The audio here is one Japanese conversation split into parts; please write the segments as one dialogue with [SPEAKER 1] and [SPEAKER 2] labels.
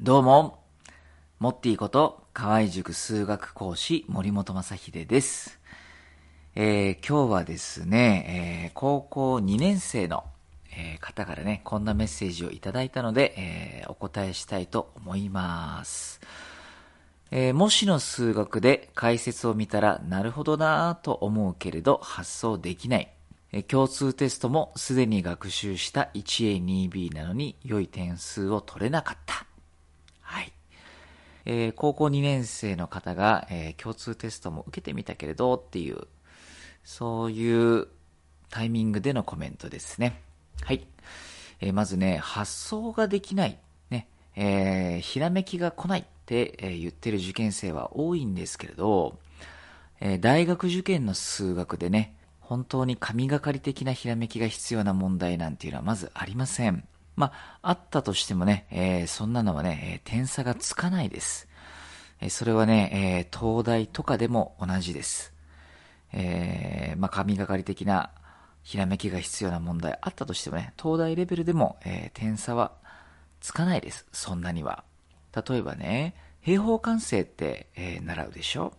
[SPEAKER 1] どうも、モッティこと河合塾数学講師森本正秀です。えー今日はですね、えー高校2年生の、えー方からね、こんなメッセージをいただいたので、えお答えしたいと思います。えー模試の数学で解説を見たらなるほどなぁと思うけれど発想できない。共通テストもすでに学習した 1A、2B なのに良い点数を取れなかった。えー高校2年生の方が、えー共通テストも受けてみたけれどっていう、そういうタイミングでのコメントですね。はい。えーまずね、発想ができない、ね、えひらめきが来ないって、え言ってる受験生は多いんですけれど、え大学受験の数学でね、本当に神がかり的なひらめきが必要な問題なんていうのはまずありません。まあ、あったとしてもね、えーそんなのはね、えー点差がつかないです。えーそれはね、えー東大とかでも同じです。えーまあ、神がかり的なひらめきが必要な問題あったとしてもね、東大レベルでも、えー点差はつかないです。そんなには。例えばね、平方完成って、えー習うでしょ？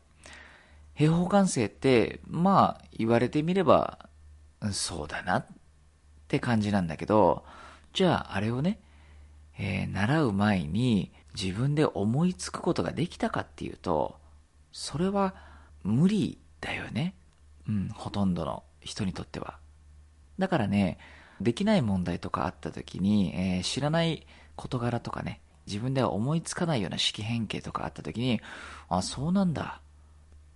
[SPEAKER 1] 平方完成って、まあ、言われてみれば、そうだなって感じなんだけど、じゃあ、あれをね、えー習う前に自分で思いつくことができたかっていうと、それは無理だよね。うん、ほとんどの人にとっては。だからね、できない問題とかあった時に、えー知らない事柄とかね、自分では思いつかないような式変形とかあった時に、あ、そうなんだ。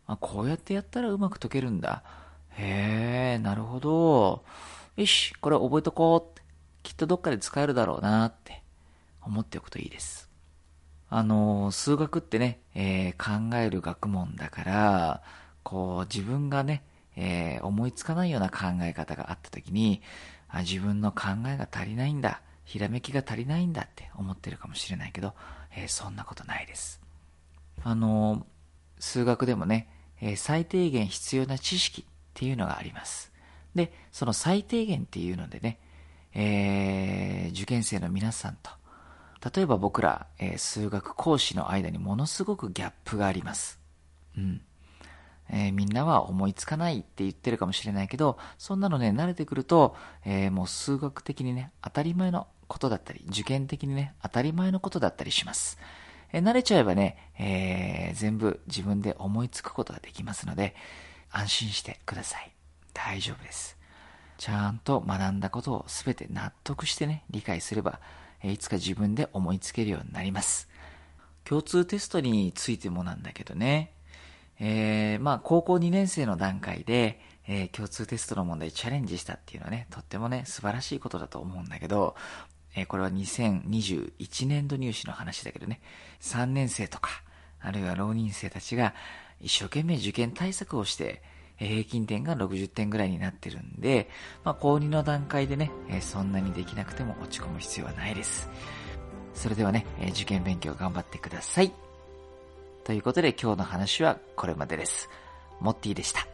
[SPEAKER 1] あ、こうやってやったらうまく解けるんだ。へえ、なるほど。よし、これ覚えとこう。きっとどっかで使えるだろうなって思っておくといいです。あの、数学ってね、えー考える学問だから、こう、自分がね、えー思いつかないような考え方があった時に、あ、自分の考えが足りないんだ、ひらめきが足りないんだって思ってるかもしれないけど、えーそんなことないです。あの、数学でもね、え最低限必要な知識っていうのがあります。で、その最低限っていうのでね、えー受験生の皆さんと、例えば僕ら、えー数学講師の間にものすごくギャップがあります。うん。えーみんなは思いつかないって言ってるかもしれないけど、そんなのね、慣れてくると、えーもう数学的にね、当たり前のことだったり、受験的にね、当たり前のことだったりします。えー慣れちゃえばね、えー全部自分で思いつくことができますので、安心してください。大丈夫です。ちゃんと学んだことを全て納得してね、理解すれば、いつか自分で思いつけるようになります。共通テストについてもなんだけどね、えーまあ、高校2年生の段階で、えー共通テストの問題チャレンジしたっていうのはね、とってもね、素晴らしいことだと思うんだけど、えーこれは2021年度入試の話だけどね、3年生とか、あるいは浪人生たちが一生懸命受験対策をして、平均点が60点ぐらいになってるんで、まあ、高2の段階でね、そんなにできなくても落ち込む必要はないです。それではね、受験勉強頑張ってください。ということで今日の話はこれまでです。モッティでした。